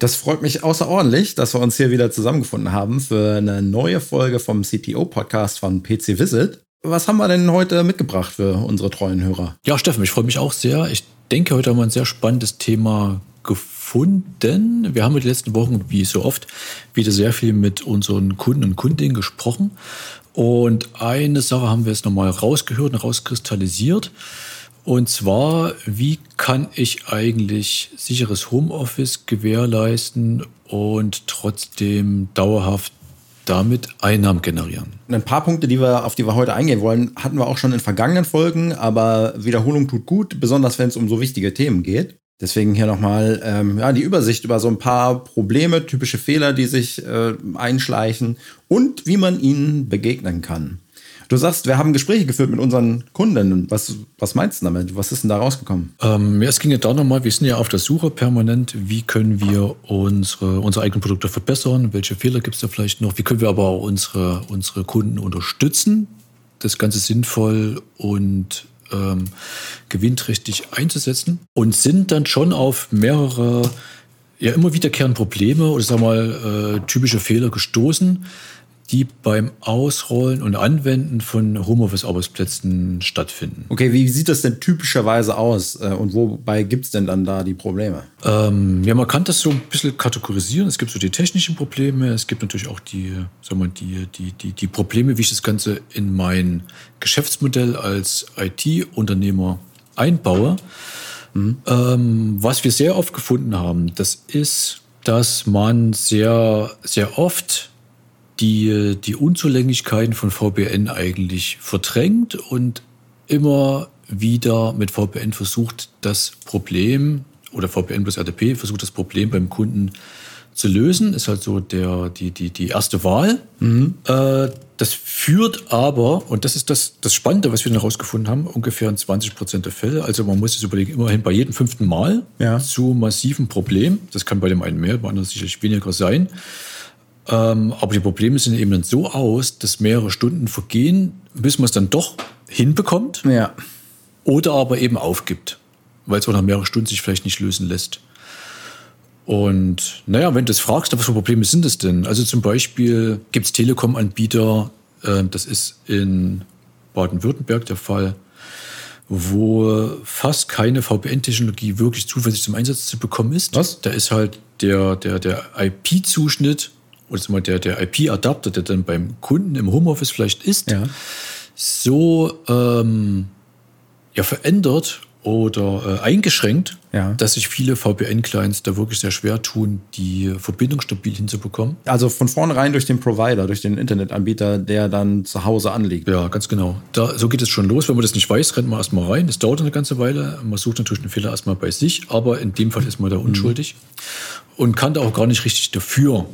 Das freut mich außerordentlich, dass wir uns hier wieder zusammengefunden haben für eine neue Folge vom CTO-Podcast von PC Visit. Was haben wir denn heute mitgebracht für unsere treuen Hörer? Ja, Steffen, ich freue mich auch sehr. Ich denke, heute haben wir ein sehr spannendes Thema gefunden. Wir haben in den letzten Wochen, wie so oft, wieder sehr viel mit unseren Kunden und Kundinnen gesprochen. Und eine Sache haben wir jetzt nochmal rausgehört und rauskristallisiert. Und zwar, wie kann ich eigentlich sicheres Homeoffice gewährleisten und trotzdem dauerhaft damit Einnahmen generieren? Ein paar Punkte, die wir, auf die wir heute eingehen wollen, hatten wir auch schon in vergangenen Folgen, aber Wiederholung tut gut, besonders wenn es um so wichtige Themen geht. Deswegen hier nochmal ähm, ja, die Übersicht über so ein paar Probleme, typische Fehler, die sich äh, einschleichen und wie man ihnen begegnen kann. Du sagst, wir haben Gespräche geführt mit unseren Kunden. Was, was meinst du damit? Was ist denn da rausgekommen? Ähm, ja, es ging ja da nochmal, wir sind ja auf der Suche permanent, wie können wir unsere, unsere eigenen Produkte verbessern, welche Fehler gibt es da vielleicht noch, wie können wir aber auch unsere, unsere Kunden unterstützen, das Ganze sinnvoll und ähm, gewinnträchtig einzusetzen und sind dann schon auf mehrere ja immer wiederkehrende Probleme oder sagen wir mal äh, typische Fehler gestoßen, die beim Ausrollen und Anwenden von Homeoffice-Arbeitsplätzen stattfinden. Okay, wie sieht das denn typischerweise aus äh, und wobei gibt es denn dann da die Probleme? Ähm, ja, man kann das so ein bisschen kategorisieren. Es gibt so die technischen Probleme, es gibt natürlich auch die, sagen wir, die, die, die, die Probleme, wie ich das Ganze in mein Geschäftsmodell als IT-Unternehmer einbaue. Mhm. Ähm, was wir sehr oft gefunden haben, das ist, dass man sehr, sehr oft die die Unzulänglichkeiten von VPN eigentlich verdrängt und immer wieder mit VPN versucht, das Problem oder VPN plus RTP versucht, das Problem beim Kunden zu lösen. Ist halt so der, die, die, die erste Wahl. Mhm. Äh, das führt aber, und das ist das, das Spannende, was wir dann herausgefunden haben, ungefähr in 20 Prozent der Fälle, also man muss es überlegen, immerhin bei jedem fünften Mal ja. zu massiven Problemen. Das kann bei dem einen mehr, bei anderen sicherlich weniger sein. Ähm, aber die Probleme sehen eben dann so aus, dass mehrere Stunden vergehen, bis man es dann doch hinbekommt. Ja. Oder aber eben aufgibt, weil es auch nach mehreren Stunden sich vielleicht nicht lösen lässt. Und naja, wenn du es fragst, was für Probleme sind es denn? Also zum Beispiel gibt es Telekom-Anbieter, äh, das ist in Baden-Württemberg der Fall, wo fast keine VPN-Technologie wirklich zuverlässig zum Einsatz zu bekommen ist. Was? Da ist halt der, der, der IP-Zuschnitt oder mal der, der IP-Adapter, der dann beim Kunden im Homeoffice vielleicht ist, ja. so ähm, ja, verändert oder äh, eingeschränkt, ja. dass sich viele VPN-Clients da wirklich sehr schwer tun, die Verbindung stabil hinzubekommen. Also von vornherein durch den Provider, durch den Internetanbieter, der dann zu Hause anliegt. Ja, ganz genau. Da, so geht es schon los. Wenn man das nicht weiß, rennt man erstmal rein. Das dauert eine ganze Weile. Man sucht natürlich den Fehler erstmal bei sich, aber in dem Fall ist man da mhm. unschuldig mhm. und kann da auch gar nicht richtig dafür.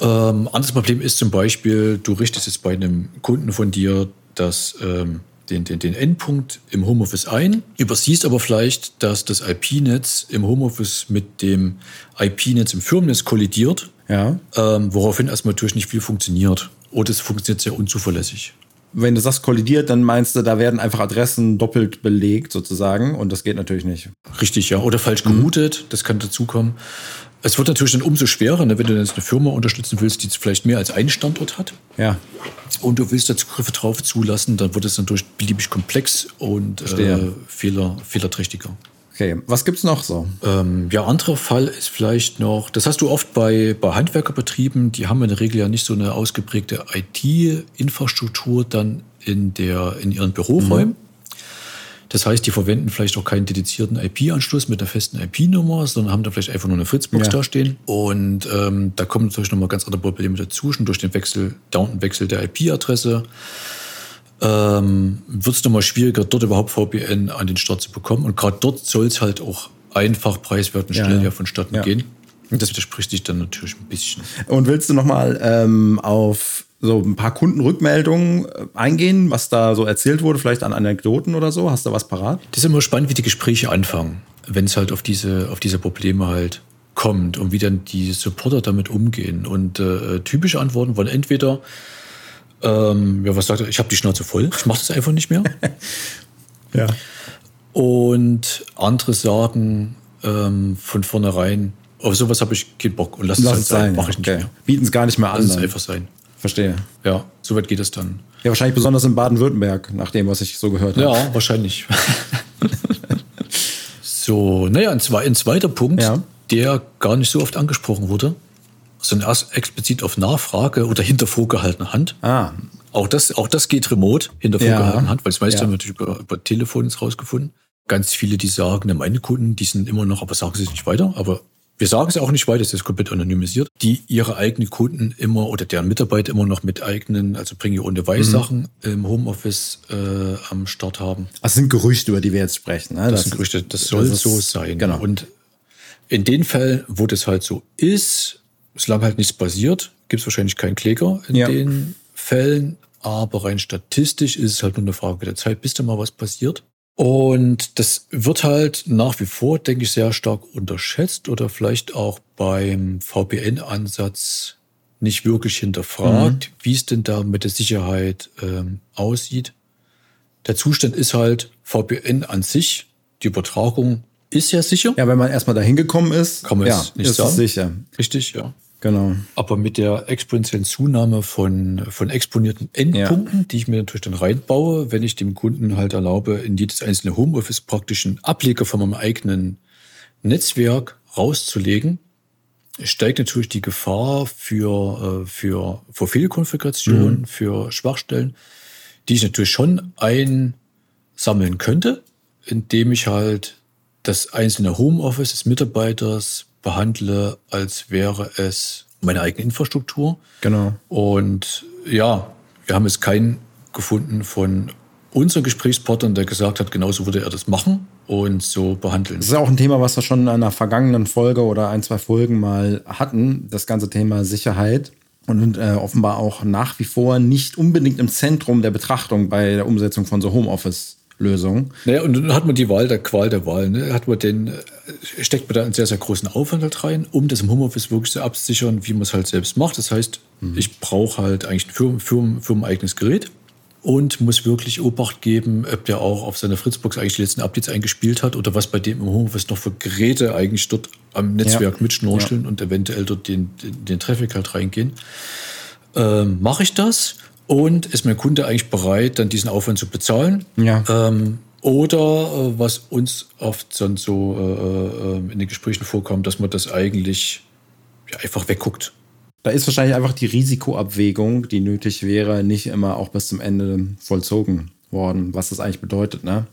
Ähm, anderes Problem ist zum Beispiel, du richtest jetzt bei einem Kunden von dir das, ähm, den, den, den Endpunkt im Homeoffice ein, übersiehst aber vielleicht, dass das IP-Netz im Homeoffice mit dem IP-Netz im Firmennetz kollidiert, ja. ähm, woraufhin erstmal natürlich nicht viel funktioniert. Oder es funktioniert sehr unzuverlässig. Wenn du sagst kollidiert, dann meinst du, da werden einfach Adressen doppelt belegt sozusagen und das geht natürlich nicht. Richtig, ja. Oder falsch geroutet, mhm. das kann dazukommen. Es wird natürlich dann umso schwerer, ne, wenn du jetzt eine Firma unterstützen willst, die vielleicht mehr als einen Standort hat. Ja. Und du willst da Zugriffe drauf zulassen, dann wird es natürlich beliebig komplex und äh, fehler, fehlerträchtiger. Okay, was gibt es noch so? Ähm, ja, anderer Fall ist vielleicht noch, das hast du oft bei, bei Handwerkerbetrieben, die haben in der Regel ja nicht so eine ausgeprägte IT-Infrastruktur dann in, der, in ihren Büroräumen. Mhm. Das heißt, die verwenden vielleicht auch keinen dedizierten IP-Anschluss mit einer festen IP-Nummer, sondern haben da vielleicht einfach nur eine Fritzbox ja. da stehen. Und ähm, da kommen natürlich nochmal ganz andere Probleme dazu, schon durch den Wechsel, Down-Wechsel der IP-Adresse. Ähm, wird es nochmal schwieriger, dort überhaupt VPN an den Start zu bekommen. Und gerade dort soll es halt auch einfach, preiswert und schnell ja, ja vonstatten ja. gehen. Und das widerspricht sich dann natürlich ein bisschen. Und willst du nochmal ähm, auf so ein paar Kundenrückmeldungen äh, eingehen, was da so erzählt wurde, vielleicht an Anekdoten oder so? Hast du was parat? Das ist immer spannend, wie die Gespräche anfangen, wenn es halt auf diese, auf diese Probleme halt kommt und wie dann die Supporter damit umgehen. Und äh, typische Antworten waren entweder, ähm, ja, was sagt er, ich habe die Schnauze voll, ich mache das einfach nicht mehr. ja. Und andere sagen ähm, von vornherein, auf sowas habe ich keinen Bock und lass, lass es halt sein, mache ich okay. nicht mehr. Bieten es gar nicht mehr an. Lass es einfach sein. Verstehe. Ja, soweit geht es dann. Ja, wahrscheinlich besonders in Baden-Württemberg, nach dem, was ich so gehört habe. Ja, wahrscheinlich. so, naja, ein, ein zweiter Punkt, ja. der gar nicht so oft angesprochen wurde, sondern erst explizit auf Nachfrage oder hinter vorgehaltener Hand. Ah. Auch das, auch das geht remote, hinter vorgehaltener ja. Hand, weil das meiste ja. haben wir natürlich über, über Telefon rausgefunden. Ganz viele, die sagen, meine Kunden, die sind immer noch, aber sagen sie es nicht weiter, aber wir sagen es auch nicht weiter, es ist komplett anonymisiert, die ihre eigenen Kunden immer oder deren Mitarbeiter immer noch mit eigenen, also bringe ihr ohne Weiß-Sachen mhm. im Homeoffice äh, am Start haben. Das sind Gerüchte, über die wir jetzt sprechen. Ne? Das, das, sind Gerüchte, das soll das so sein. Genau. Und in den Fällen, wo das halt so ist, solange halt nichts passiert, gibt es wahrscheinlich keinen Kläger in ja. den Fällen. Aber rein statistisch ist es halt nur eine Frage der Zeit, bis da mal was passiert. Und das wird halt nach wie vor, denke ich, sehr stark unterschätzt oder vielleicht auch beim VPN-Ansatz nicht wirklich hinterfragt, mhm. wie es denn da mit der Sicherheit ähm, aussieht. Der Zustand ist halt VPN an sich, die Übertragung ist ja sicher. Ja, wenn man erstmal dahin gekommen ist, kann man ja, es nicht ist sagen. sicher. Richtig, ja. Genau. Aber mit der exponentiellen Zunahme von, von exponierten Endpunkten, ja. die ich mir natürlich dann reinbaue, wenn ich dem Kunden halt erlaube, in jedes einzelne Homeoffice praktisch einen Ableger von meinem eigenen Netzwerk rauszulegen, steigt natürlich die Gefahr für, äh, für, für Fehlkonfiguration, mhm. für Schwachstellen, die ich natürlich schon einsammeln könnte, indem ich halt das einzelne Homeoffice des Mitarbeiters behandle, als wäre es meine eigene Infrastruktur. Genau. Und ja, wir haben jetzt keinen gefunden von unseren Gesprächspartnern, der gesagt hat, genauso würde er das machen und so behandeln. Das ist auch ein Thema, was wir schon in einer vergangenen Folge oder ein, zwei Folgen mal hatten, das ganze Thema Sicherheit. Und äh, offenbar auch nach wie vor nicht unbedingt im Zentrum der Betrachtung bei der Umsetzung von so Homeoffice Lösung. Naja, und dann hat man die Wahl der Qual der Wahl. Ne? Hat man den, äh, steckt man da einen sehr, sehr großen Aufwand halt rein, um das im Homeoffice wirklich zu absichern, wie man es halt selbst macht. Das heißt, mhm. ich brauche halt eigentlich ein Firmen, Firmen, firmeneigenes Gerät und muss wirklich Obacht geben, ob der auch auf seiner Fritzbox eigentlich die letzten Updates eingespielt hat oder was bei dem im Homeoffice noch für Geräte eigentlich dort am Netzwerk ja. mitschnorcheln ja. und eventuell dort den, den, den Traffic halt reingehen. Ähm, Mache ich das? Und ist mein Kunde eigentlich bereit, dann diesen Aufwand zu bezahlen? Ja. Ähm, oder äh, was uns oft dann so äh, äh, in den Gesprächen vorkommt, dass man das eigentlich ja, einfach wegguckt. Da ist wahrscheinlich einfach die Risikoabwägung, die nötig wäre, nicht immer auch bis zum Ende vollzogen worden, was das eigentlich bedeutet. Ne?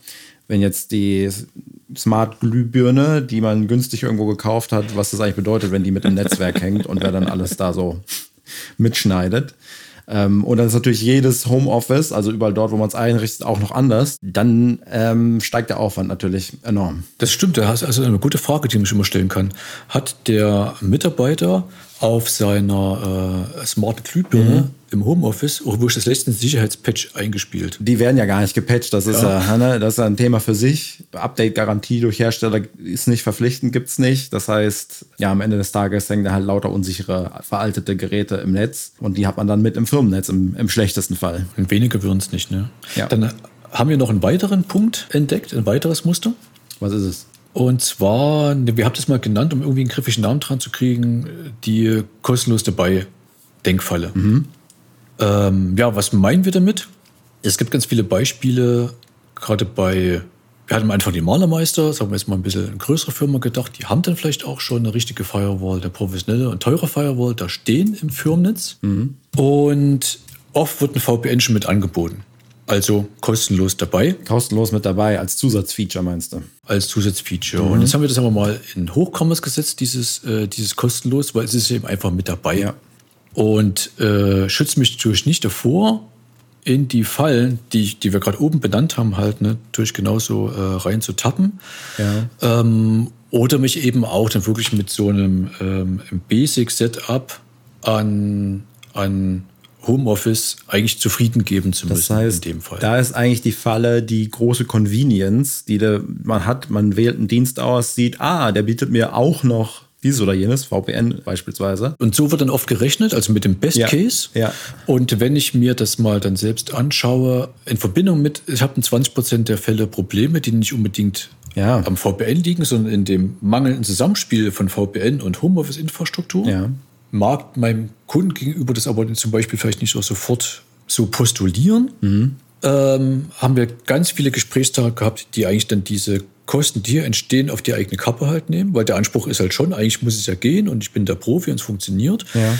Wenn jetzt die Smart-Glühbirne, die man günstig irgendwo gekauft hat, was das eigentlich bedeutet, wenn die mit im Netzwerk hängt und wer dann alles da so mitschneidet. Ähm, und dann ist natürlich jedes Homeoffice, also überall dort, wo man es einrichtet, auch noch anders. Dann ähm, steigt der Aufwand natürlich enorm. Das stimmt, das ist also eine gute Frage, die man schon mal stellen kann. Hat der Mitarbeiter auf seiner äh, smarten Glühbirne mhm. im Homeoffice auch wirklich das letzte Sicherheitspatch eingespielt. Die werden ja gar nicht gepatcht, das ist ja, ja ne, das ist ein Thema für sich. Update-Garantie durch Hersteller ist nicht verpflichtend, gibt es nicht. Das heißt, ja, am Ende des Tages hängen da halt lauter unsichere, veraltete Geräte im Netz und die hat man dann mit im Firmennetz im, im schlechtesten Fall. Und wenige würden es nicht, ne? Ja. Dann haben wir noch einen weiteren Punkt entdeckt, ein weiteres Muster. Was ist es? Und zwar, wir haben das mal genannt, um irgendwie einen griffigen Namen dran zu kriegen, die kostenlos dabei Denkfalle. Mhm. Ähm, ja, was meinen wir damit? Es gibt ganz viele Beispiele, gerade bei, wir hatten am Anfang die Malermeister, sagen wir jetzt mal ein bisschen eine größere Firma gedacht, die haben dann vielleicht auch schon eine richtige Firewall, der professionelle und teure Firewall, da stehen im Firmennetz. Mhm. Und oft wird ein VPN schon mit angeboten. Also kostenlos dabei. Kostenlos mit dabei, als Zusatzfeature meinst du? Als Zusatzfeature. Mhm. Und jetzt haben wir das aber mal in Hochkommers gesetzt, dieses, äh, dieses kostenlos, weil es ist eben einfach mit dabei. Ja. Und äh, schützt mich natürlich nicht davor, in die Fallen, die, die wir gerade oben benannt haben, halt ne, natürlich genauso äh, rein zu tappen. Ja. Ähm, Oder mich eben auch dann wirklich mit so einem ähm, Basic-Setup an, an Homeoffice eigentlich zufrieden geben zu müssen das heißt, in dem Fall. Da ist eigentlich die Falle die große Convenience, die de, man hat. Man wählt einen Dienst aus, sieht, ah, der bietet mir auch noch dieses oder jenes, VPN beispielsweise. Und so wird dann oft gerechnet, also mit dem Best Ja, Case. ja. Und wenn ich mir das mal dann selbst anschaue, in Verbindung mit, ich habe in 20 Prozent der Fälle Probleme, die nicht unbedingt Ja. am VPN liegen, sondern in dem mangelnden Zusammenspiel von VPN und Homeoffice-Infrastruktur. Ja. Mag meinem Kunden gegenüber das aber zum Beispiel vielleicht nicht auch sofort so postulieren. Ähm, haben wir ganz viele Gesprächstage gehabt, die eigentlich dann diese Kosten, die hier entstehen, auf die eigene Kappe halt nehmen, weil der Anspruch ist halt schon, eigentlich muss es ja gehen und ich bin der Profi und es funktioniert. Ja.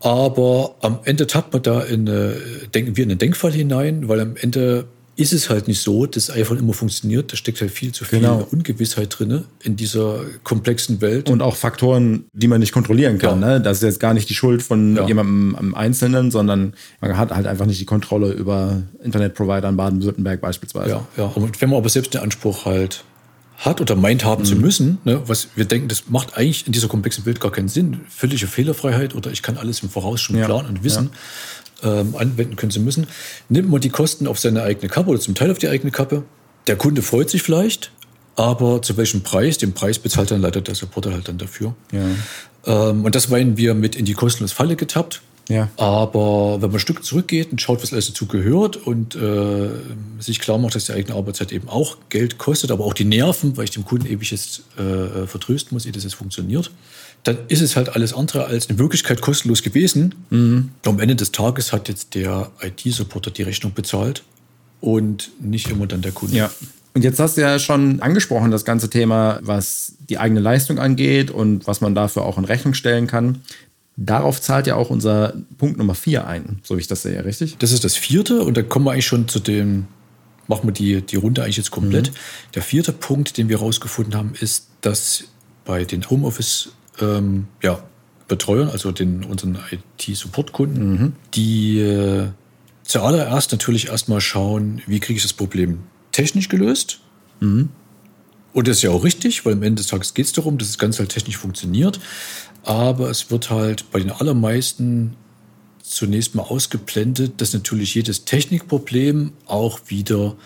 Aber am Ende tappt man da in eine, denken wir in einen Denkfall hinein, weil am Ende ist es halt nicht so, dass iPhone immer funktioniert. Da steckt halt viel zu viel Genau. Ungewissheit drin in dieser komplexen Welt. Und auch Faktoren, die man nicht kontrollieren kann. Ja. Ne? Das ist jetzt gar nicht die Schuld von Ja. jemandem am Einzelnen, sondern man hat halt einfach nicht die Kontrolle über Internetprovider in Baden-Württemberg beispielsweise. Ja, ja. Und wenn man aber selbst den Anspruch halt hat oder meint haben zu müssen, ne, was wir denken, das macht eigentlich in dieser komplexen Welt gar keinen Sinn. Völlige Fehlerfreiheit oder ich kann alles im Voraus schon Ja. planen und wissen, ähm, anwenden können zu müssen. Nimmt man die Kosten auf seine eigene Kappe oder zum Teil auf die eigene Kappe. Der Kunde freut sich vielleicht, aber zu welchem Preis? Den Preis bezahlt dann leider der Supporter halt dann dafür. Ja. Ähm, und das meinen wir mit in die kostenlose Falle getappt. Ja. Aber wenn man ein Stück zurückgeht und schaut, was alles dazu gehört und äh, sich klar macht, dass die eigene Arbeitszeit eben auch Geld kostet, aber auch die Nerven, weil ich dem Kunden ewig jetzt äh, vertrösten muss, ehe das jetzt funktioniert, dann ist es halt alles andere als in Wirklichkeit kostenlos gewesen. Am Ende des Tages hat jetzt der IT-Supporter die Rechnung bezahlt und nicht immer dann der Kunde. Ja. Und jetzt hast du ja schon angesprochen, das ganze Thema, was die eigene Leistung angeht und was man dafür auch in Rechnung stellen kann. Darauf zahlt ja auch unser Punkt Nummer vier ein, so wie ich das sehe, richtig? Das ist das vierte und da kommen wir eigentlich schon zu dem, machen wir die, die Runde eigentlich jetzt komplett. Der vierte Punkt, den wir herausgefunden haben, ist, dass bei den Homeoffice ähm, ja, Betreuern, also den, unseren IT-Support-Kunden, die äh, zuallererst natürlich erstmal schauen, wie kriege ich das Problem technisch gelöst. Und das ist ja auch richtig, weil am Ende des Tages geht es darum, dass das Ganze halt technisch funktioniert. Aber es wird halt bei den allermeisten zunächst mal ausgeblendet, dass natürlich jedes Technikproblem auch wieder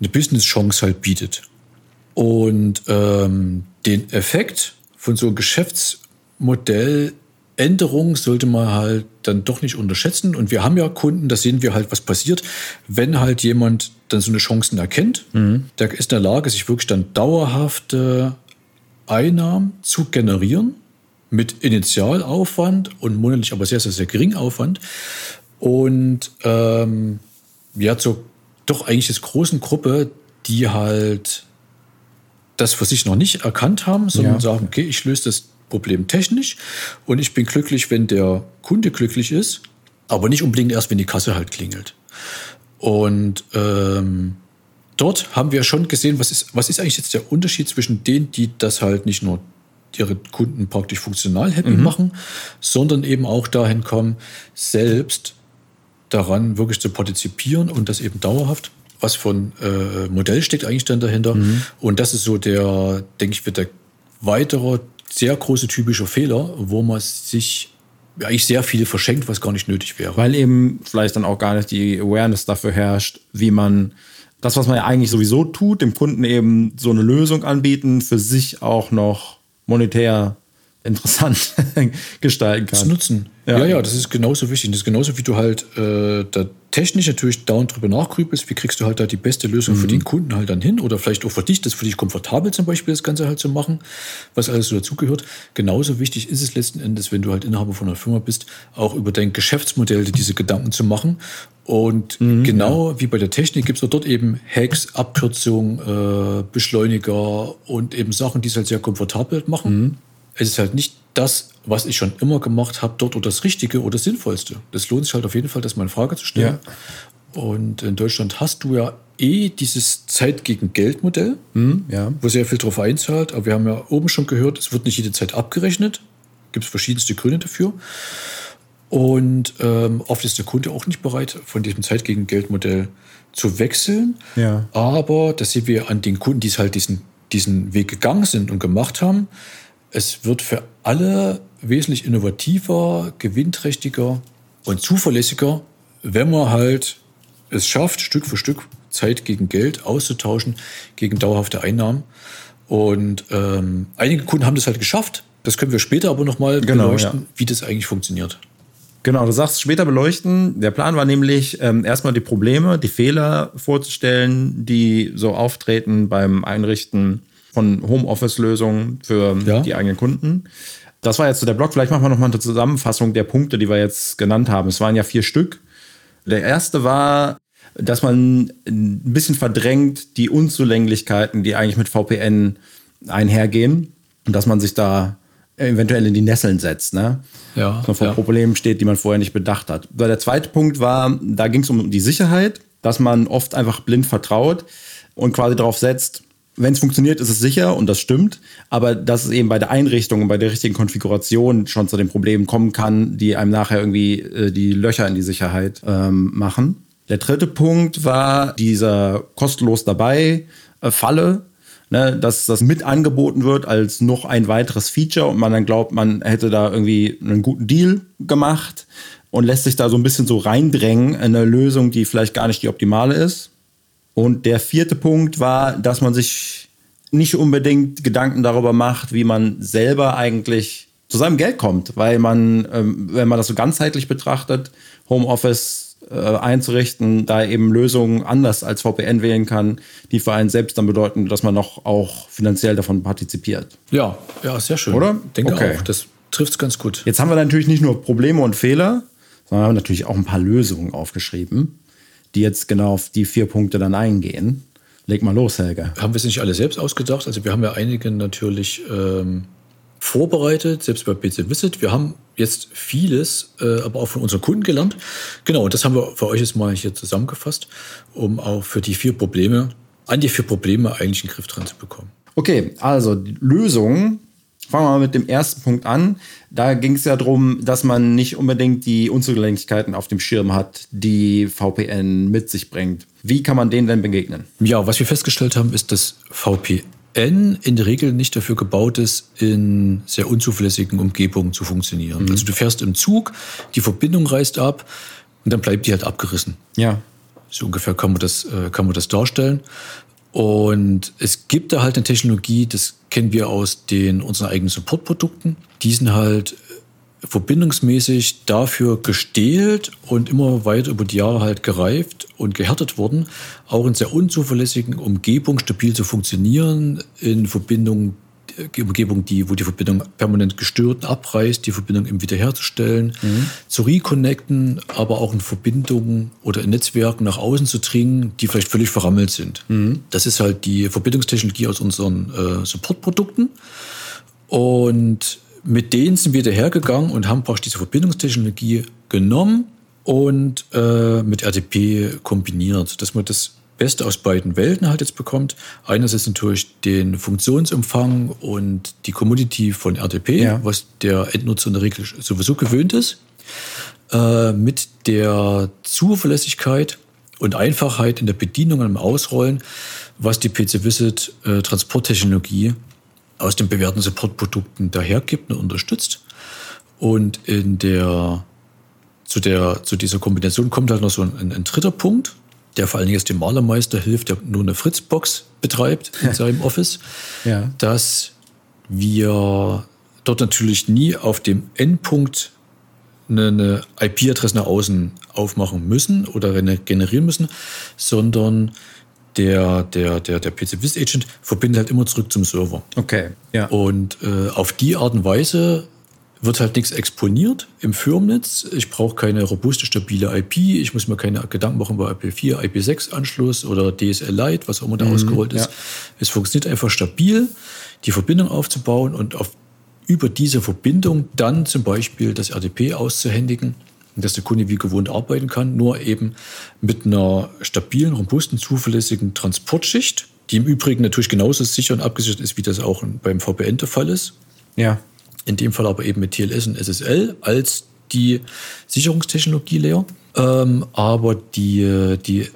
eine Business-Chance halt bietet. Und ähm, den Effekt von so einem Geschäftsmodelländerung sollte man halt dann doch nicht unterschätzen. Und wir haben ja Kunden, da sehen wir halt, was passiert, wenn halt jemand dann so eine Chancen erkennt. Der ist in der Lage, sich wirklich dann dauerhafte Einnahmen zu generieren mit Initialaufwand und monatlich aber sehr, sehr, sehr gering Aufwand. Und ähm, ja, zur doch eigentlich der großen Gruppe, die halt das für sich noch nicht erkannt haben, sondern Ja. sagen, okay, ich löse das Problem technisch und ich bin glücklich, wenn der Kunde glücklich ist, aber nicht unbedingt erst, wenn die Kasse halt klingelt. Und ähm, dort haben wir schon gesehen, was ist, was ist eigentlich jetzt der Unterschied zwischen denen, die das halt nicht nur ihre Kunden praktisch funktional happy machen, sondern eben auch dahin kommen, selbst daran wirklich zu partizipieren und das eben dauerhaft. Was von äh, Modell steckt eigentlich dann dahinter. Und das ist so der, denke ich, wird der weitere, sehr große typische Fehler, wo man sich eigentlich sehr viel verschenkt, was gar nicht nötig wäre. Weil eben vielleicht dann auch gar nicht die Awareness dafür herrscht, wie man das, was man ja eigentlich sowieso tut, dem Kunden eben so eine Lösung anbieten, für sich auch noch monetär interessant gestalten kann. nutzen. Ja. Ja. ja, das ist genauso wichtig. Das ist genauso wie du halt äh, da technisch natürlich dauernd drüber nachgrübelst, wie kriegst du halt da die beste Lösung für den Kunden halt dann hin oder vielleicht auch für dich, das ist für dich komfortabel zum Beispiel das Ganze halt zu machen, was alles so dazugehört. Genauso wichtig ist es letzten Endes, wenn du halt Inhaber von einer Firma bist, auch über dein Geschäftsmodell diese Gedanken zu machen. Und genau wie bei der Technik gibt es auch dort eben Hacks, Abkürzungen, äh, Beschleuniger und eben Sachen, die es halt sehr komfortabel machen. Es ist halt nicht das, was ich schon immer gemacht habe, dort oder das Richtige oder das Sinnvollste. Das lohnt sich halt auf jeden Fall, das mal in Frage zu stellen. Und in Deutschland hast du ja eh dieses Zeit gegen Geld Modell, Ja. wo sehr viel drauf einzahlt. Aber wir haben ja oben schon gehört, es wird nicht jede Zeit abgerechnet. Gibt es verschiedenste Gründe dafür. Und ähm, oft ist der Kunde auch nicht bereit, von diesem Zeit gegen Geld Modell zu wechseln. Ja. Aber das sehen wir an den Kunden, die es halt diesen diesen Weg gegangen sind und gemacht haben, es wird für alle wesentlich innovativer, gewinnträchtiger und zuverlässiger, wenn man halt es schafft, Stück für Stück Zeit gegen Geld auszutauschen, gegen dauerhafte Einnahmen. Und ähm, einige Kunden haben das halt geschafft. Das können wir später aber nochmal Genau, beleuchten, ja. wie das eigentlich funktioniert. Genau, du sagst später beleuchten. Der Plan war nämlich, ähm, erstmal die Probleme, die Fehler vorzustellen, die so auftreten beim Einrichten von Homeoffice-Lösungen für Ja. die eigenen Kunden. Das war jetzt so der Blog. Vielleicht machen wir nochmal eine Zusammenfassung der Punkte, die wir jetzt genannt haben. Es waren ja vier Stück. Der erste war, dass man ein bisschen verdrängt die Unzulänglichkeiten, die eigentlich mit VPN einhergehen und dass man sich da eventuell in die Nesseln setzt. Ne? Ja, dass man vor ja. Problemen steht, die man vorher nicht bedacht hat. Der zweite Punkt war, da ging es um die Sicherheit, dass man oft einfach blind vertraut und quasi darauf setzt, wenn es funktioniert, ist es sicher und das stimmt, aber dass es eben bei der Einrichtung und bei der richtigen Konfiguration schon zu den Problemen kommen kann, die einem nachher irgendwie äh, die Löcher in die Sicherheit ähm, machen. Der dritte Punkt war dieser kostenlos dabei äh, Falle, ne, dass das mit angeboten wird als noch ein weiteres Feature und man dann glaubt, man hätte da irgendwie einen guten Deal gemacht und lässt sich da so ein bisschen so reindrängen in eine Lösung, die vielleicht gar nicht die optimale ist. Und der vierte Punkt war, dass man sich nicht unbedingt Gedanken darüber macht, wie man selber eigentlich zu seinem Geld kommt, weil man, ähm, wenn man das so ganzheitlich betrachtet, Homeoffice äh, einzurichten, da eben Lösungen anders als VPN wählen kann, die für einen selbst dann bedeuten, dass man noch auch finanziell davon partizipiert. Ja, ja, sehr schön. Oder? Denke Okay. auch. Das trifft es ganz gut. Jetzt haben wir natürlich nicht nur Probleme und Fehler, sondern haben natürlich auch ein paar Lösungen aufgeschrieben, die jetzt genau auf die vier Punkte dann eingehen. Leg mal los, Helge. Haben wir es nicht alle selbst ausgedacht? Also wir haben ja einige natürlich ähm, vorbereitet, selbst bei PC Visit. Wir haben jetzt vieles, äh, aber auch von unseren Kunden gelernt. Genau, und das haben wir für euch jetzt mal hier zusammengefasst, um auch für die vier Probleme, an die vier Probleme eigentlich einen Griff dran zu bekommen. Okay, also die Lösung. Fangen wir mal mit dem ersten Punkt an. Da ging es ja darum, dass man nicht unbedingt die Unzulänglichkeiten auf dem Schirm hat, die VPN mit sich bringt. Wie kann man denen denn begegnen? Ja, was wir festgestellt haben, ist, dass VPN in der Regel nicht dafür gebaut ist, in sehr unzuverlässigen Umgebungen zu funktionieren. Also du fährst im Zug, die Verbindung reißt ab und dann bleibt die halt abgerissen. Ja. So ungefähr kann man das, äh, kann man das darstellen. Und es gibt da halt eine Technologie, das kennen wir aus den unseren eigenen Support-Produkten. Die sind halt äh, verbindungsmäßig dafür gestählt und immer weiter über die Jahre halt gereift und gehärtet worden, auch in sehr unzuverlässigen Umgebungen stabil zu funktionieren, in Verbindung Umgebung, die, wo die Verbindung permanent gestört und abreißt, die Verbindung eben wiederherzustellen, zu reconnecten, aber auch in Verbindungen oder in Netzwerken nach außen zu dringen, die vielleicht völlig verrammelt sind. Das ist halt die Verbindungstechnologie aus unseren äh, Supportprodukten. Und mit denen sind wir dahergegangen und haben praktisch diese Verbindungstechnologie genommen und äh, mit RTP kombiniert, dass man das Beste aus beiden Welten halt jetzt bekommt. Einerseits natürlich den Funktionsumfang und die Community von RTP, Ja. was der Endnutzer in der Regel sowieso gewöhnt ist, äh, mit der Zuverlässigkeit und Einfachheit in der Bedienung und im Ausrollen, was die PC Visit äh, Transporttechnologie aus den bewährten Supportprodukten dahergibt und unterstützt. Und in der, zu, der, zu dieser Kombination kommt halt noch so ein, ein dritter Punkt, der vor allen Dingen jetzt dem Malermeister hilft, der nur eine Fritzbox betreibt in seinem Office, Ja. dass wir dort natürlich nie auf dem Endpunkt eine, IP-Adresse nach außen aufmachen müssen oder generieren müssen, sondern der, der, der, der PC-Vis-Agent verbindet halt immer zurück zum Server. Okay. Ja. Und äh, auf die Art und Weise wird halt nichts exponiert im Firmennetz. Ich brauche keine robuste, stabile IP. Ich muss mir keine Gedanken machen über IP4, IP6-Anschluss oder DSL Lite, was auch immer da ausgerollt ist. ja. Es funktioniert einfach stabil, die Verbindung aufzubauen und auf, über diese Verbindung dann zum Beispiel das RDP auszuhändigen, dass der Kunde wie gewohnt arbeiten kann, nur eben mit einer stabilen, robusten, zuverlässigen Transportschicht, die im Übrigen natürlich genauso sicher und abgesichert ist, wie das auch beim VPN der Fall ist. Ja. In dem Fall aber eben mit TLS und SSL als die Sicherungstechnologie-Layer. Ähm, aber die, die,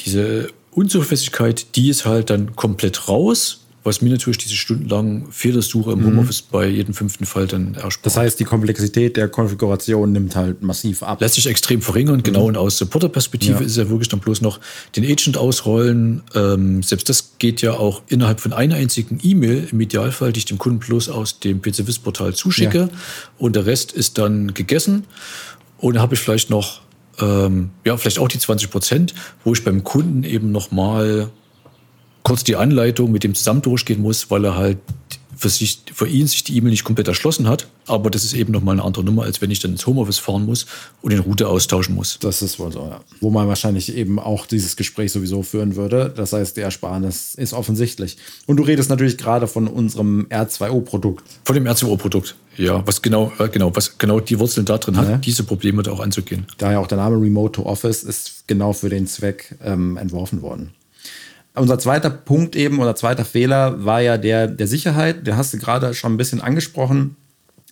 diese Unzuverlässigkeit, die ist halt dann komplett raus was mir natürlich diese stundenlangen Fehlersuche im Homeoffice bei jedem fünften Fall dann erspart. Das heißt, die Komplexität der Konfiguration nimmt halt massiv ab. Lässt sich extrem verringern, genau. Und aus Supporter-Perspektive Ja. ist ja wirklich dann bloß noch den Agent ausrollen. Ähm, selbst das geht ja auch innerhalb von einer einzigen E-Mail, im Idealfall, die ich dem Kunden bloß aus dem PCWIS-Portal zuschicke. Ja. Und der Rest ist dann gegessen. Und dann habe ich vielleicht noch, ähm, ja, vielleicht auch die 20 Prozent, wo ich beim Kunden eben nochmal kurz die Anleitung mit dem zusammen durchgehen muss, weil er halt für, sich, für ihn sich die E-Mail nicht komplett erschlossen hat. Aber das ist eben nochmal eine andere Nummer, als wenn ich dann ins Homeoffice fahren muss und den Router austauschen muss. Das ist wohl so, ja. Wo man wahrscheinlich eben auch dieses Gespräch sowieso führen würde. Das heißt, die Ersparnis ist offensichtlich. Und du redest natürlich gerade von unserem R2O-Produkt. Von dem RCO-Produkt. Ja, was genau, äh, genau, was genau die Wurzeln da drin hat, Ja. diese Probleme da auch anzugehen. Daher auch der Name Remote to Office ist genau für den Zweck ähm, entworfen worden. Unser zweiter Punkt eben oder zweiter Fehler war ja der der Sicherheit. Der hast du gerade schon ein bisschen angesprochen.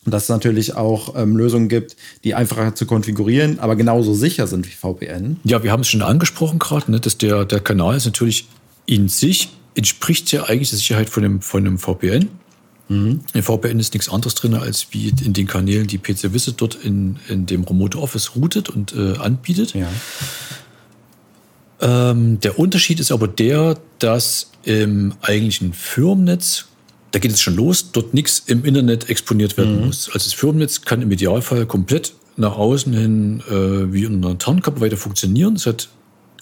Dass es natürlich auch ähm, Lösungen gibt, die einfacher zu konfigurieren, aber genauso sicher sind wie VPN. Ja, wir haben es schon angesprochen gerade, ne, dass der, der Kanal ist natürlich in sich, entspricht ja eigentlich der Sicherheit von dem, von einem VPN. In VPN ist nichts anderes drin, als wie in den Kanälen, die PC Visit dort in, in dem Remote Office routet und äh, anbietet. Ja. Ähm, der Unterschied ist aber der, dass im eigentlichen Firmennetz, da geht es schon los, dort nichts im Internet exponiert werden muss. Also das Firmennetz kann im Idealfall komplett nach außen hin äh, wie unter einer Tarnkappe weiter funktionieren. Es hat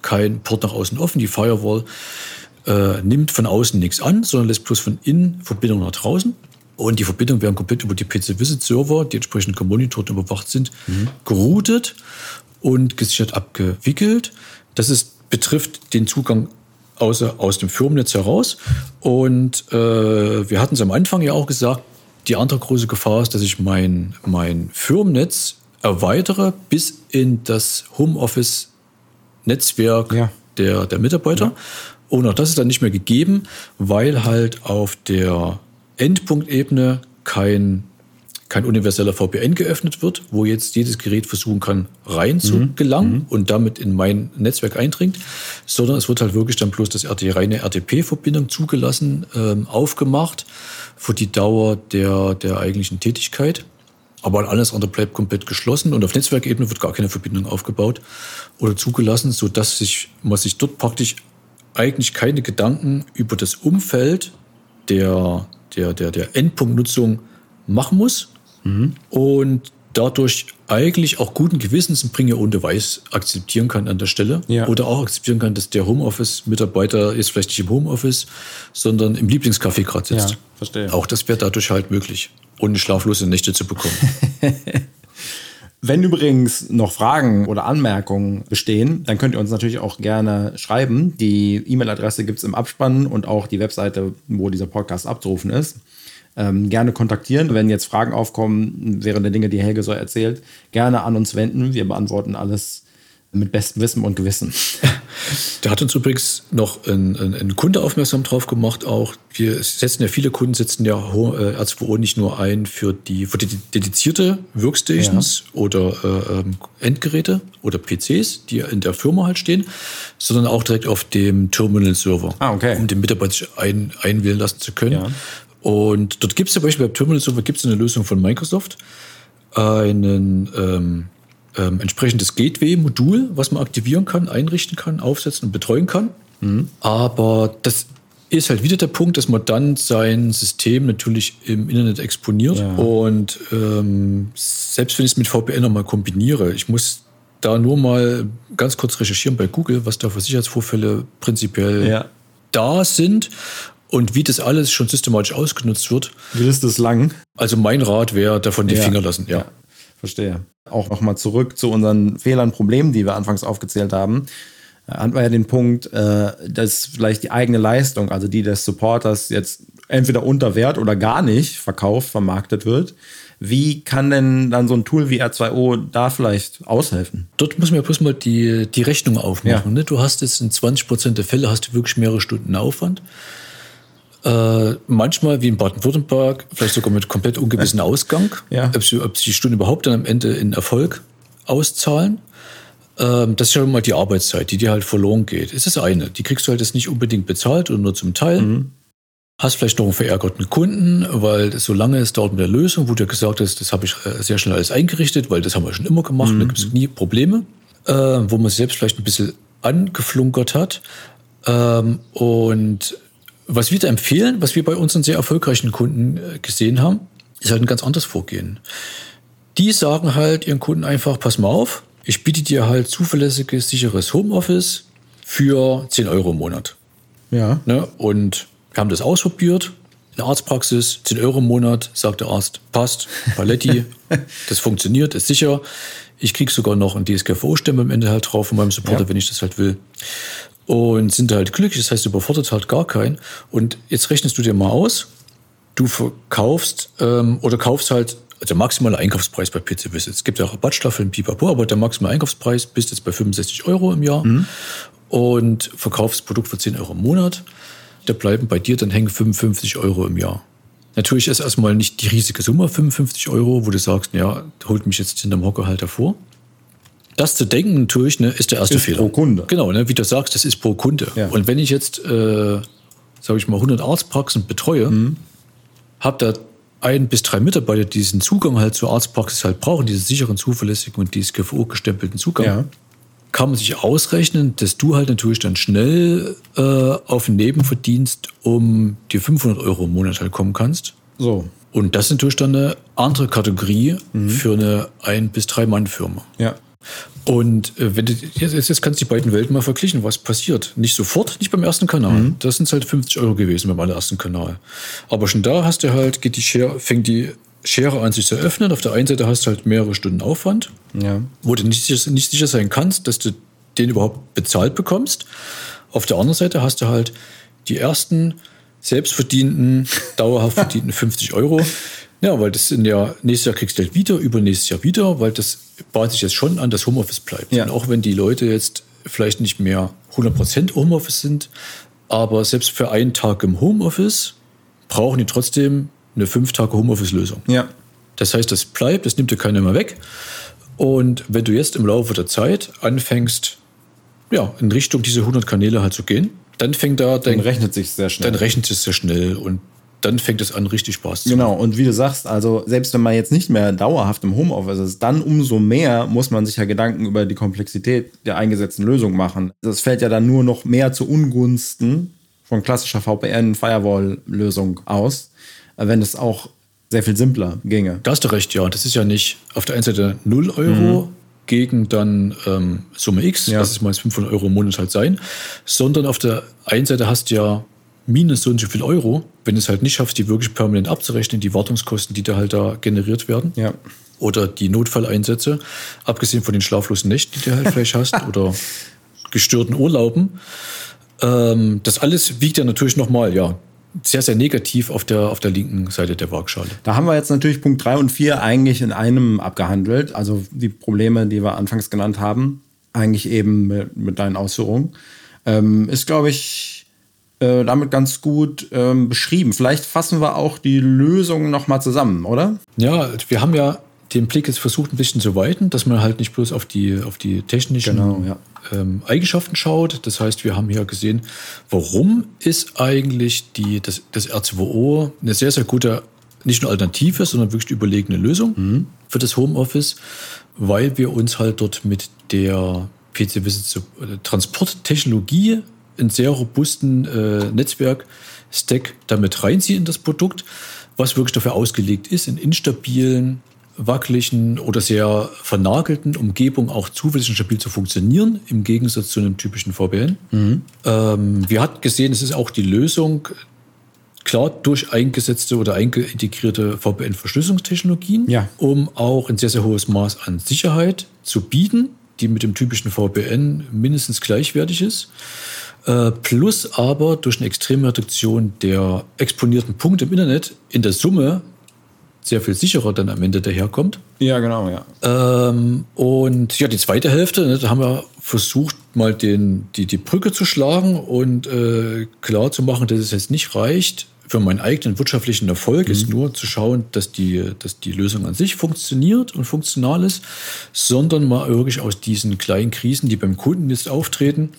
kein Port nach außen offen. Die Firewall äh, nimmt von außen nichts an, sondern lässt bloß von innen Verbindung nach draußen. Und die Verbindungen werden komplett über die PC-Visit-Server, die entsprechend gemonitort und überwacht sind, geroutet und gesichert abgewickelt. Das ist, betrifft den Zugang außer, aus dem Firmennetz heraus. Und äh, wir hatten es am Anfang ja auch gesagt, die andere große Gefahr ist, dass ich mein, mein Firmennetz erweitere bis in das Homeoffice-Netzwerk Ja. der, der Mitarbeiter. Und auch das ist dann nicht mehr gegeben, weil halt auf der Endpunktebene kein, kein universeller VPN geöffnet wird, wo jetzt jedes Gerät versuchen kann, rein zu gelangen und damit in mein Netzwerk eindringt, sondern es wird halt wirklich dann bloß das RT, reine RTP-Verbindung zugelassen, ähm, aufgemacht für die Dauer der, der eigentlichen Tätigkeit. Aber alles andere bleibt komplett geschlossen und auf Netzwerkebene wird gar keine Verbindung aufgebaut oder zugelassen, sodass sich, man sich dort praktisch eigentlich keine Gedanken über das Umfeld der, der, der, der Endpunktnutzung machen muss und dadurch eigentlich auch guten Gewissens ein Bringer ohne Weiß akzeptieren kann an der Stelle. Ja. Oder auch akzeptieren kann, dass der Homeoffice-Mitarbeiter jetzt vielleicht nicht im Homeoffice, sondern im Lieblingscafé gerade sitzt. Ja, verstehe. Auch das wäre dadurch halt möglich, ohne schlaflose Nächte zu bekommen. Wenn übrigens noch Fragen oder Anmerkungen bestehen, dann könnt ihr uns natürlich auch gerne schreiben. Die E-Mail-Adresse gibt es im Abspann und auch die Webseite, wo dieser Podcast abzurufen ist. Ähm, gerne kontaktieren, wenn jetzt Fragen aufkommen während der Dinge, die Helge so erzählt. Gerne an uns wenden. Wir beantworten alles mit bestem Wissen und Gewissen. Da hat uns übrigens noch ein, ein, ein Kunde aufmerksam drauf gemacht. Auch wir setzen ja viele Kunden setzen ja äh, R2O nicht nur ein für die für die dedizierte Workstations oder äh, ähm, Endgeräte oder PCs, die in der Firma halt stehen, sondern auch direkt auf dem Terminal-Server, Ah, okay. um den Mitarbeiter sich ein, einwählen lassen zu können. Ja. Und dort gibt es zum Beispiel beim Terminal-Server gibt es eine Lösung von Microsoft, einen ähm, ähm, entsprechendes Gateway-Modul, was man aktivieren kann, einrichten kann, aufsetzen und betreuen kann. Aber das ist halt wieder der Punkt, dass man dann sein System natürlich im Internet exponiert. Ja. Und ähm, selbst wenn ich es mit VPN nochmal kombiniere, ich muss da nur mal ganz kurz recherchieren bei Google, was da für Sicherheitsvorfälle prinzipiell Ja. da sind und wie das alles schon systematisch ausgenutzt wird. Liste ist lang. Also mein Rat wäre, davon die Ja. Finger lassen. Ja. Verstehe. Auch nochmal zurück zu unseren Fehlern, Problemen, die wir anfangs aufgezählt haben. Da hatten wir ja den Punkt, äh, dass vielleicht die eigene Leistung, also die des Supporters, jetzt entweder unter Wert oder gar nicht verkauft, vermarktet wird. Wie kann denn dann so ein Tool wie R2O da vielleicht aushelfen? Dort muss man ja bloß mal die, die Rechnung aufmachen. Ja. Ne? Du hast jetzt in 20 Prozent der Fälle hast du wirklich mehrere Stunden Aufwand. Äh, manchmal, wie in Baden-Württemberg, vielleicht sogar mit komplett ungewissem Ausgang, Ja. ob, sie, ob sie die Stunden überhaupt dann am Ende in Erfolg auszahlen. Ähm, das ist ja schon mal die Arbeitszeit, die dir halt verloren geht. Es ist das eine. Die kriegst du halt jetzt nicht unbedingt bezahlt oder nur zum Teil. hast vielleicht noch einen verärgerten Kunden, weil so lange es dauert mit der Lösung, wo du gesagt hast, das habe ich äh, sehr schnell alles eingerichtet, weil das haben wir schon immer gemacht, mhm. da gibt es nie Probleme, äh, wo man selbst vielleicht ein bisschen angeflunkert hat. Ähm, und was wir da empfehlen, was wir bei unseren sehr erfolgreichen Kunden äh, gesehen haben, ist halt ein ganz anderes Vorgehen. Die sagen halt ihren Kunden einfach, pass mal auf, ich biete dir halt zuverlässiges, sicheres Homeoffice für 10 Euro im Monat. Ja. Ne? Und wir haben das ausprobiert. In der Arztpraxis, 10 Euro im Monat, sagt der Arzt, passt, Paletti, das funktioniert, ist sicher. Ich kriege sogar noch ein DSGVO-Stempel am Ende halt drauf von meinem Supporter, ja. wenn ich das halt will. Und sind halt glücklich, das heißt, überfordert halt gar keinen. Und jetzt rechnest du dir mal aus, du verkaufst ähm, oder kaufst halt, also der maximale Einkaufspreis bei PC Visits. Es gibt ja Rabattstaffeln, pipapo, aber der maximale Einkaufspreis bist jetzt bei 65 Euro im Jahr mhm. und verkaufst das Produkt für 10 Euro im Monat da bleiben bei dir dann hängen 55 Euro im Jahr. Natürlich ist erstmal nicht die riesige Summe 55 Euro, wo du sagst, ja, holt mich jetzt hinterm Hocker halt hervor. Das zu denken natürlich ne, ist der erste ist Fehler. Pro Kunde. Genau, ne, wie du sagst, das ist pro Kunde. Ja. Und wenn ich jetzt, äh, sage ich mal, 100 Arztpraxen betreue, mhm. habe da ein bis drei Mitarbeiter, die diesen Zugang halt zur Arztpraxis halt brauchen, diesen sicheren, zuverlässigen und DSGVO gestempelten Zugang. Ja kann man sich ausrechnen, dass du halt natürlich dann schnell äh, auf Nebenverdienst um die 500 Euro im Monat halt kommen kannst. So. Und das ist natürlich dann eine andere Kategorie mhm. für eine ein- bis drei Mann-Firma. Ja. Und äh, wenn du, jetzt, jetzt kannst du die beiden Welten mal vergleichen, was passiert. Nicht sofort, nicht beim ersten Kanal. Mhm. Das sind halt 50 Euro gewesen beim allerersten Kanal. Aber schon da hast du halt, geht die Share, fängt die Schere an sich zu öffnen. Auf der einen Seite hast du halt mehrere Stunden Aufwand, ja. wo du nicht sicher, nicht sicher sein kannst, dass du den überhaupt bezahlt bekommst. Auf der anderen Seite hast du halt die ersten selbstverdienten, dauerhaft verdienten 50 Euro. Ja, weil das in der nächstes Jahr kriegst du halt wieder, übernächstes Jahr wieder, weil das bahnt sich jetzt schon an, dass Homeoffice bleibt. Ja. Und auch wenn die Leute jetzt vielleicht nicht mehr 100% Homeoffice sind, aber selbst für einen Tag im Homeoffice brauchen die trotzdem eine fünf Tage Homeoffice-Lösung. Ja. Das heißt, das bleibt, das nimmt dir keiner mehr weg. Und wenn du jetzt im Laufe der Zeit anfängst, ja, in Richtung diese 100 Kanäle halt zu gehen, dann fängt da dein, dann rechnet sich sehr schnell. Dann rechnet es sehr schnell und dann fängt es an, richtig Spaß zu machen. Genau, und wie du sagst, also selbst wenn man jetzt nicht mehr dauerhaft im Homeoffice ist, dann umso mehr muss man sich ja Gedanken über die Komplexität der eingesetzten Lösung machen. Das fällt ja dann nur noch mehr zu Ungunsten von klassischer VPN-Firewall-Lösung aus, äh, wenn es auch sehr viel simpler ginge. Da hast du recht, ja. Das ist ja nicht auf der einen Seite 0 Euro mhm. gegen dann ähm, Summe X, ja. das ist mal 500 Euro im Monat halt sein, sondern auf der einen Seite hast du ja minus so und so viel Euro, wenn du es halt nicht schaffst, die wirklich permanent abzurechnen, die Wartungskosten, die da halt da generiert werden. Ja. Oder die Notfalleinsätze, abgesehen von den schlaflosen Nächten, die du halt vielleicht hast, oder gestörten Urlauben. Ähm, das alles wiegt ja natürlich nochmal, ja, sehr, sehr negativ auf der, auf der linken Seite der Waagschale. Da haben wir jetzt natürlich Punkt 3 und 4 eigentlich in einem abgehandelt. Also die Probleme, die wir anfangs genannt haben, eigentlich eben mit, mit deinen Ausführungen. Ähm, ist, glaube ich, äh, damit ganz gut ähm, beschrieben. Vielleicht fassen wir auch die Lösungen nochmal zusammen, oder? Ja, wir haben ja den Blick jetzt versucht ein bisschen zu weiten, dass man halt nicht bloß auf die, auf die technischen genau, ja. ähm, Eigenschaften schaut. Das heißt, wir haben hier gesehen, warum ist eigentlich die, das, das R2O eine sehr, sehr gute, nicht nur Alternative, sondern wirklich überlegene Lösung mhm. für das Homeoffice, weil wir uns halt dort mit der PC Visit äh, Transporttechnologie einen sehr robusten äh, Netzwerk-Stack damit reinziehen in das Produkt, was wirklich dafür ausgelegt ist, in instabilen wackeligen oder sehr vernagelten Umgebung auch zuverlässig und stabil zu funktionieren, im Gegensatz zu einem typischen VPN. Mhm. Ähm, wir hatten gesehen, es ist auch die Lösung, klar durch eingesetzte oder eingeintegrierte VPN-Verschlüsselungstechnologien, ja. um auch ein sehr, sehr hohes Maß an Sicherheit zu bieten, die mit dem typischen VPN mindestens gleichwertig ist. Äh, plus aber durch eine extreme Reduktion der exponierten Punkte im Internet in der Summe sehr viel sicherer dann am Ende daherkommt. Ja, genau, ja. Ähm, und ja, die zweite Hälfte, ne, da haben wir versucht, mal den, die, die Brücke zu schlagen und äh, klar zu machen, dass es jetzt nicht reicht, für meinen eigenen wirtschaftlichen Erfolg mhm. ist nur zu schauen, dass die, dass die Lösung an sich funktioniert und funktional ist, sondern mal wirklich aus diesen kleinen Krisen, die beim Kunden jetzt auftreten,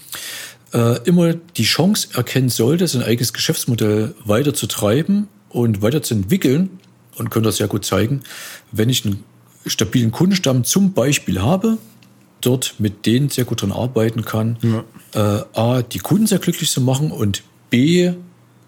äh, immer die Chance erkennen sollte, sein eigenes Geschäftsmodell weiter zu treiben und weiterzuentwickeln und können das sehr gut zeigen, wenn ich einen stabilen Kundenstamm zum Beispiel habe, dort mit denen sehr gut dran arbeiten kann, ja. äh, A, die Kunden sehr glücklich zu machen und B,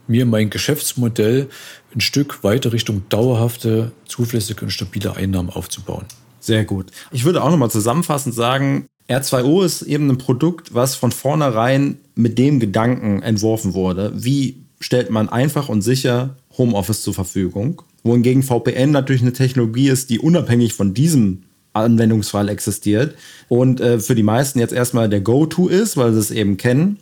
mir mein Geschäftsmodell ein Stück weiter Richtung dauerhafte, zuverlässige und stabile Einnahmen aufzubauen. Sehr gut. Ich würde auch nochmal zusammenfassend sagen, R2O ist eben ein Produkt, was von vornherein mit dem Gedanken entworfen wurde, wie stellt man einfach und sicher Homeoffice zur Verfügung. Wohingegen VPN natürlich eine Technologie ist, die unabhängig von diesem Anwendungsfall existiert und äh, für die meisten jetzt erstmal der Go-To ist, weil sie es eben kennen.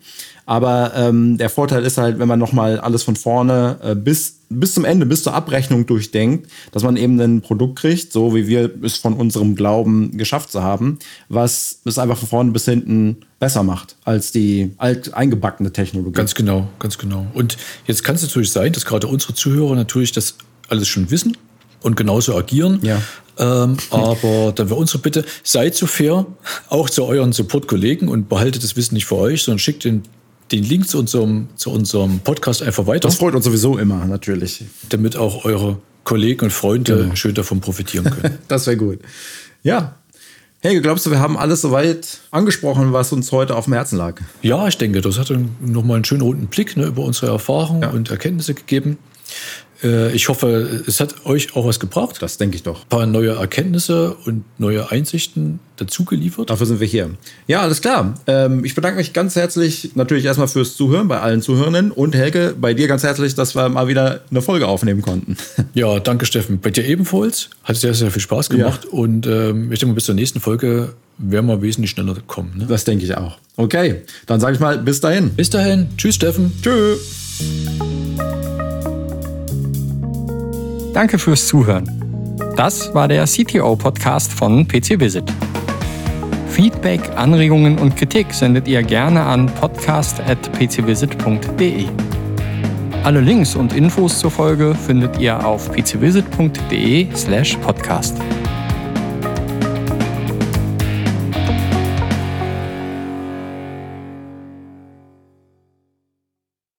Aber ähm, der Vorteil ist halt, wenn man nochmal alles von vorne äh, bis, bis zum Ende, bis zur Abrechnung durchdenkt, dass man eben ein Produkt kriegt, so wie wir es von unserem Glauben geschafft zu haben, was es einfach von vorne bis hinten besser macht als die alt eingebackene Technologie. Ganz genau, ganz genau. Und jetzt kann es natürlich sein, dass gerade unsere Zuhörer natürlich das alles schon wissen und genauso agieren. Ja. Ähm, aber dann wäre unsere Bitte, seid so fair, auch zu euren Support-Kollegen und behaltet das Wissen nicht für euch, sondern schickt den den Link zu unserem, zu unserem Podcast einfach weiter. Das freut uns sowieso immer, natürlich. Damit auch eure Kollegen und Freunde genau. schön davon profitieren können. das wäre gut. Ja. Hey, glaubst du, wir haben alles soweit angesprochen, was uns heute auf dem Herzen lag? Ja, ich denke, das hat nochmal einen schönen runden Blick ne, über unsere Erfahrungen ja. und Erkenntnisse gegeben. Äh, ich hoffe, es hat euch auch was gebracht. Das denke ich doch. Ein paar neue Erkenntnisse und neue Einsichten dazu geliefert. Dafür sind wir hier. Ja, alles klar. Ähm, ich bedanke mich ganz herzlich natürlich erstmal fürs Zuhören bei allen Zuhörenden und Helge, bei dir ganz herzlich, dass wir mal wieder eine Folge aufnehmen konnten. Ja, danke Steffen. Bei dir ebenfalls. Hat sehr, sehr viel Spaß gemacht. Ja. Und ähm, ich denke mal, bis zur nächsten Folge werden wir wesentlich schneller kommen. Ne? Das denke ich auch. Okay, dann sage ich mal bis dahin. Bis dahin. Tschüss, Steffen. Tschüss. Danke fürs Zuhören. Das war der CTO-Podcast von PC Visit. Feedback, Anregungen und Kritik sendet ihr gerne an podcast.pcvisit.de. Alle Links und Infos zur Folge findet ihr auf pcvisit.de/podcast.